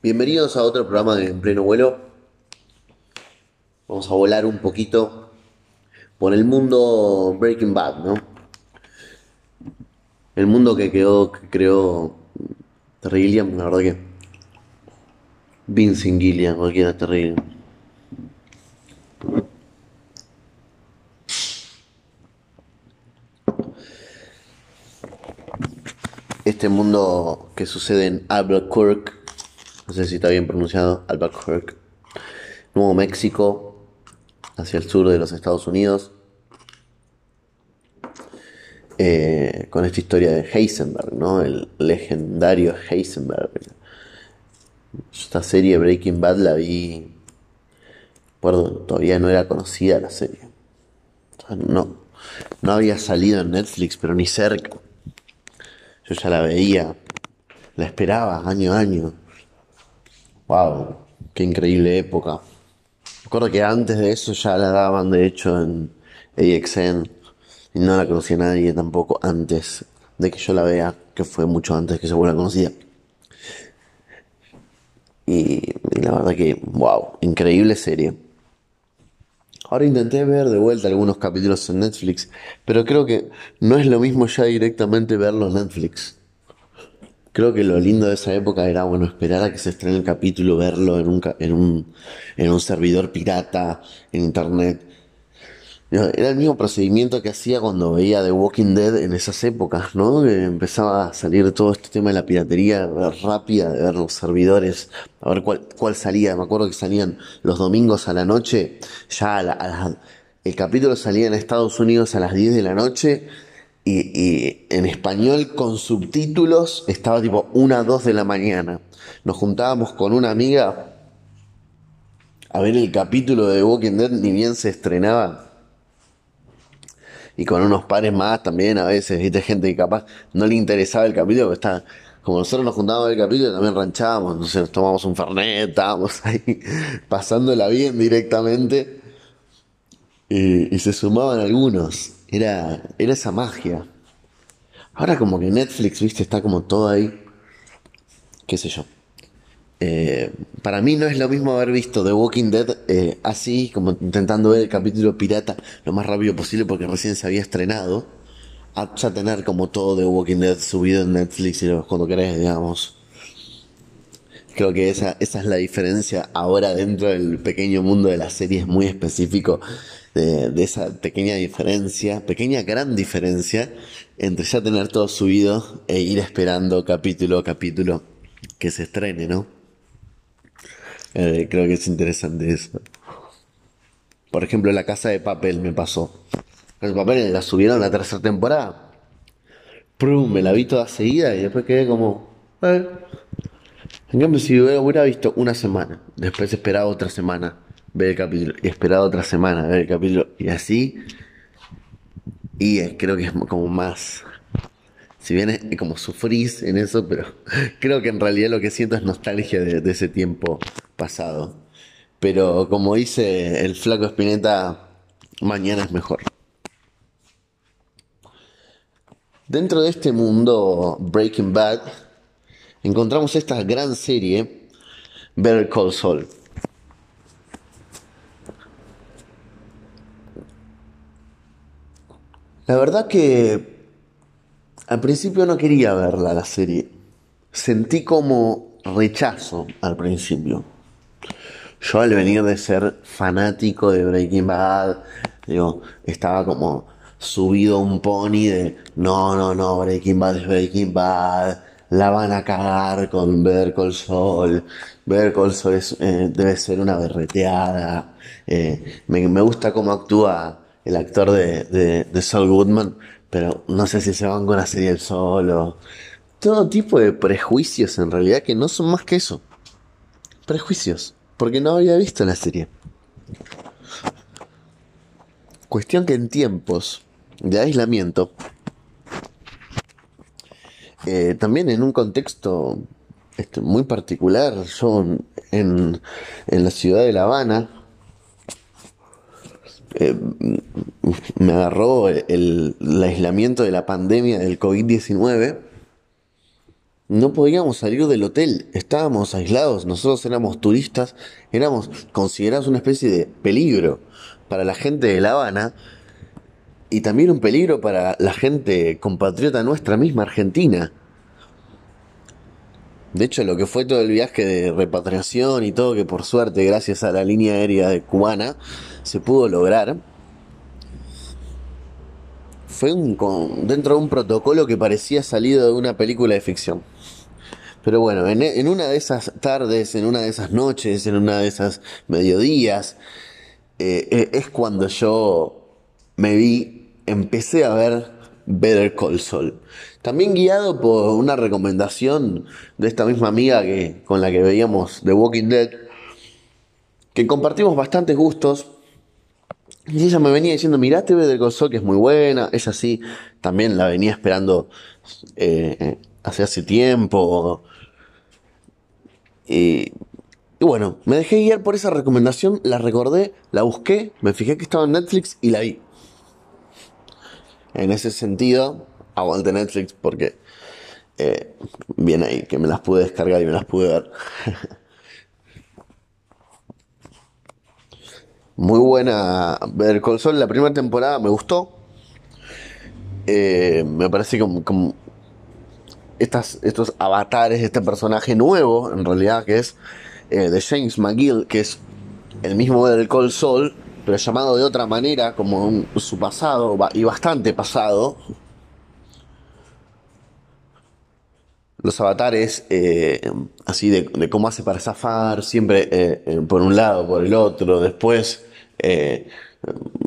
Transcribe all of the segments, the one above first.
Bienvenidos a otro programa de En Pleno Vuelo. Vamos a volar un poquito por el mundo Breaking Bad, ¿no? El mundo que quedó, que creó Terry Gilliam, la verdad que Vincent Gilliam, cualquiera Terry. Este mundo que sucede en Albuquerque, no sé si está bien pronunciado, Albuquerque, Nuevo México, hacia el sur de los Estados Unidos, eh, con esta historia de Heisenberg, ¿no? El legendario Heisenberg. Esta serie Breaking Bad la vi, recuerdo, todavía no era conocida la serie. No, no había salido en Netflix, pero ni cerca. Yo ya la veía, la esperaba año a año. Wow, qué increíble época. Recuerdo que antes de eso ya la daban de hecho en AXN y no la conocía nadie tampoco antes de que yo la vea, que fue mucho antes que se vuelva conocida. Y, y la verdad que, wow, increíble serie. Ahora intenté ver de vuelta algunos capítulos en Netflix, pero creo que no es lo mismo ya directamente verlo en Netflix. Creo que lo lindo de esa época era, bueno, esperar a que se estrene el capítulo, verlo en un, en un, en un servidor pirata, en internet. Era el mismo procedimiento que hacía cuando veía The Walking Dead en esas épocas, ¿no? Que empezaba a salir todo este tema de la piratería rápida, de ver los servidores, a ver cuál, cuál salía. Me acuerdo que salían los domingos a la noche, ya a la- a el capítulo salía en Estados Unidos a las 10 de la noche y, en español con subtítulos estaba tipo 1 2 de la mañana. Nos juntábamos con una amiga a ver el capítulo de Walking Dead, ni bien se estrenaba. Y con unos pares más también a veces, viste, gente que capaz no le interesaba el capítulo, porque está, como nosotros nos juntábamos el capítulo, también ranchábamos, entonces nos tomamos un fernet, estábamos ahí pasándola bien directamente, y se sumaban algunos, era, era esa magia. Ahora como que Netflix, viste, está como todo ahí, qué sé yo. Eh, para mí no es lo mismo haber visto The Walking Dead eh, así, como intentando ver el capítulo pirata lo más rápido posible porque recién se había estrenado, a ya tener como todo The Walking Dead subido en Netflix y cuando querés, digamos. Creo que esa, esa es la diferencia ahora dentro del pequeño mundo de las series muy específico de, esa pequeña diferencia, pequeña gran diferencia entre ya tener todo subido e ir esperando capítulo a capítulo que se estrene, ¿no? Eh, creo que es interesante eso. Por ejemplo, La Casa de Papel me pasó. Casa de Papel la subieron la tercera temporada. Prum, me la vi toda seguida y después quedé como... eh. En cambio, si hubiera visto una semana, después esperaba otra semana, ver el capítulo, y esperaba otra semana, ver el capítulo, y así, y creo que es como más... Si bien es como sufrís en eso, pero creo que en realidad lo que siento es nostalgia de, de ese tiempo pasado. Pero como dice el flaco Spinetta, mañana es mejor. Dentro de este mundo Breaking Bad, encontramos esta gran serie, Better Call Saul. La verdad que al principio no quería verla la serie. Sentí como rechazo al principio. Yo al venir de ser fanático de Breaking Bad, digo, estaba como subido un pony de no, no, no, Breaking Bad es Breaking Bad, la van a cagar con Better Call Saul, Better Call es, eh, debe ser una berreteada, eh, me gusta cómo actúa el actor de, de, de Saul Goodman, pero no sé si se van con la serie el solo. Todo tipo de prejuicios en realidad que no son más que eso. Prejuicios. Porque no había visto la serie. Cuestión que en tiempos de aislamiento, eh, también en un contexto este, muy particular, yo en, en la ciudad de La Habana, eh, me agarró el, el aislamiento de la pandemia del COVID-19 no podíamos salir del hotel, estábamos aislados, nosotros éramos turistas, éramos considerados una especie de peligro para la gente de La Habana y también un peligro para la gente compatriota nuestra misma Argentina. De hecho, lo que fue todo el viaje de repatriación y todo, que por suerte, gracias a la línea aérea de cubana, se pudo lograr, fue un, dentro de un protocolo que parecía salido de una película de ficción. Pero bueno, en, una de esas tardes, en una de esas noches, en una de esas mediodías, eh, eh, es cuando yo me vi, empecé a ver Better Call Saul. También guiado por una recomendación de esta misma amiga que, con la que veíamos The Walking Dead, que compartimos bastantes gustos, y ella me venía diciendo, mirate Better Call Saul, que es muy buena. Ella sí, también la venía esperando eh, hace hace tiempo. Y, bueno, me dejé guiar por esa recomendación, la recordé, la busqué, me fijé que estaba en Netflix y la vi. En ese sentido, aguante Netflix porque eh, bien ahí, que me las pude descargar y me las pude ver. Muy buena ver Sol. La primera temporada me gustó. Eh, me parece como, estos avatares este personaje nuevo, en realidad, que es eh, de James McGill, que es el mismo del Call Sol, pero llamado de otra manera, como su pasado, y bastante pasado. Los avatares, eh, así de, cómo hace para zafar, siempre por un lado, por el otro, después eh,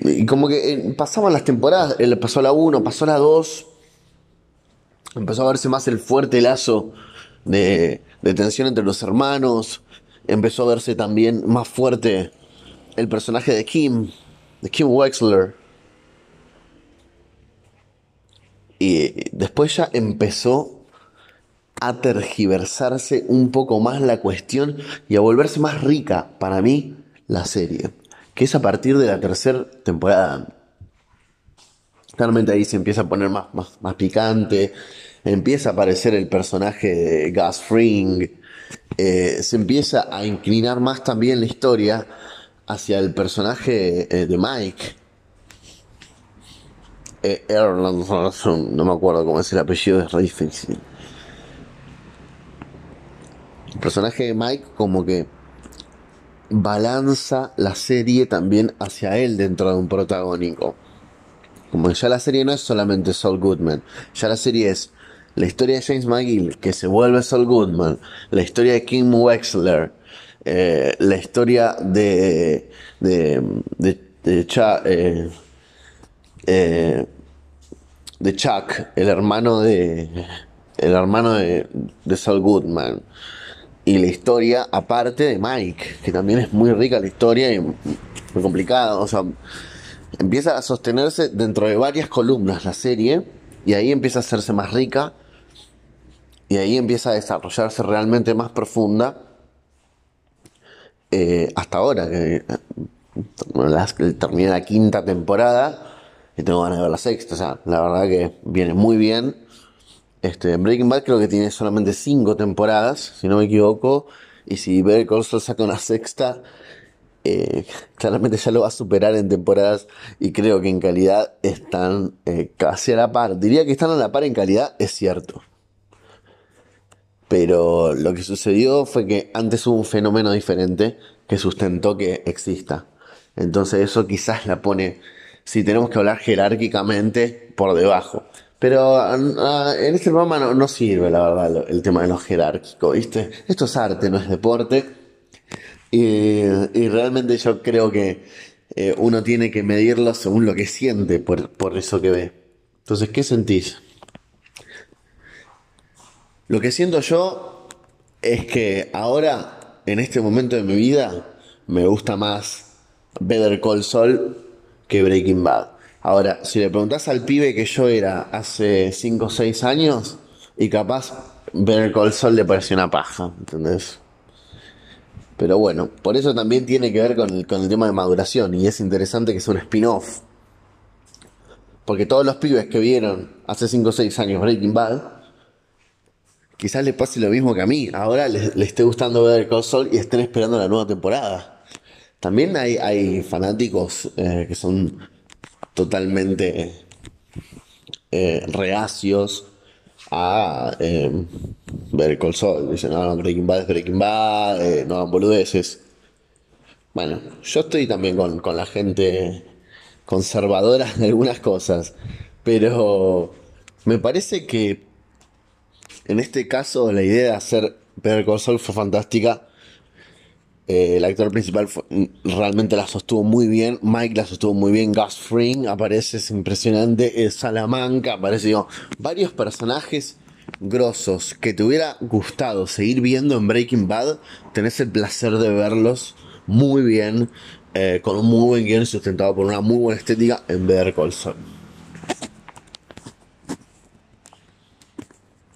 y como que eh, pasaban las temporadas, pasó la 1, pasó la 2, empezó a verse más el fuerte lazo de, tensión entre los hermanos, empezó a verse también más fuerte el personaje de Kim, de Kim Wexler. Y después ya empezó a tergiversarse un poco más la cuestión y a volverse más rica para mí la serie que es a partir de la tercera temporada. Claramente ahí se empieza a poner más, más, picante, empieza a aparecer el personaje de Gus Fring, eh, se empieza a inclinar más también la historia hacia el personaje eh, de Mike. Eh, no me acuerdo cómo es el apellido, es re difícil. El personaje de Mike como que balanza la serie también hacia él dentro de un protagónico. Como ya la serie no es solamente Saul Goodman, ya la serie es la historia de James McGill, que se vuelve Saul Goodman, la historia de Kim Wexler, eh, la historia de, de, de, eh, eh, de, Chuck, el hermano de, el hermano de, de Saul Goodman. Y la historia aparte de Mike, que también es muy rica la historia y muy complicada, o sea, empieza a sostenerse dentro de varias columnas la serie y ahí empieza a hacerse más rica y ahí empieza a desarrollarse realmente más profunda eh, hasta ahora que eh, termina la quinta temporada y tengo ganas de ver la sexta, o sea, la verdad que viene muy bien este, Breaking Bad creo que tiene solamente cinco temporadas, si no me equivoco. Y si Better Call saca una sexta, eh, claramente ya lo va a superar en temporadas. Y creo que en calidad están casi a la par. Diría que están a la par en calidad, es cierto. Pero lo que sucedió fue que antes hubo un fenómeno diferente que sustentó que exista. Entonces eso quizás la pone, si tenemos que hablar jerárquicamente, por debajo. Pero ah, en este programa no, sirve, la verdad, el tema de lo jerárquico, ¿viste? Esto es arte, no es deporte. Y, realmente yo creo que eh, uno tiene que medirlo según lo que siente por, por eso que ve. Entonces, ¿qué sentís? Lo que siento yo es que ahora, en este momento de mi vida, me gusta más Better Call Saul que Breaking Bad. Ahora, si le preguntás al pibe que yo era hace 5 o 6 años, y capaz el Call Sol le pareció una paja, ¿entendés? Pero bueno, por eso también tiene que ver con el, con el tema de maduración, y es interesante que sea un spin-off. Porque todos los pibes que vieron hace 5 o 6 años Breaking Bad, quizás le pase lo mismo que a mí. Ahora le, esté gustando ver el Sol y estén esperando la nueva temporada. También hay, fanáticos eh, que son totalmente eh, reacios a eh, ver el Cold Soul. Dicen, no, no, Breaking Bad es Breaking Bad, eh, no hagan boludeces. Bueno, yo estoy también con, con la gente conservadora de algunas cosas, pero me parece que en este caso la idea de hacer Better Call Saul fue fantástica eh, el actor principal realmente la sostuvo muy bien. Mike la sostuvo muy bien. Gus Fring aparece, es impresionante. Salamanca aparece, digo, varios personajes grosos que te hubiera gustado seguir viendo en Breaking Bad. Tenés el placer de verlos muy bien, eh, con un muy buen guion sustentado por una muy buena estética en Better Call Saul.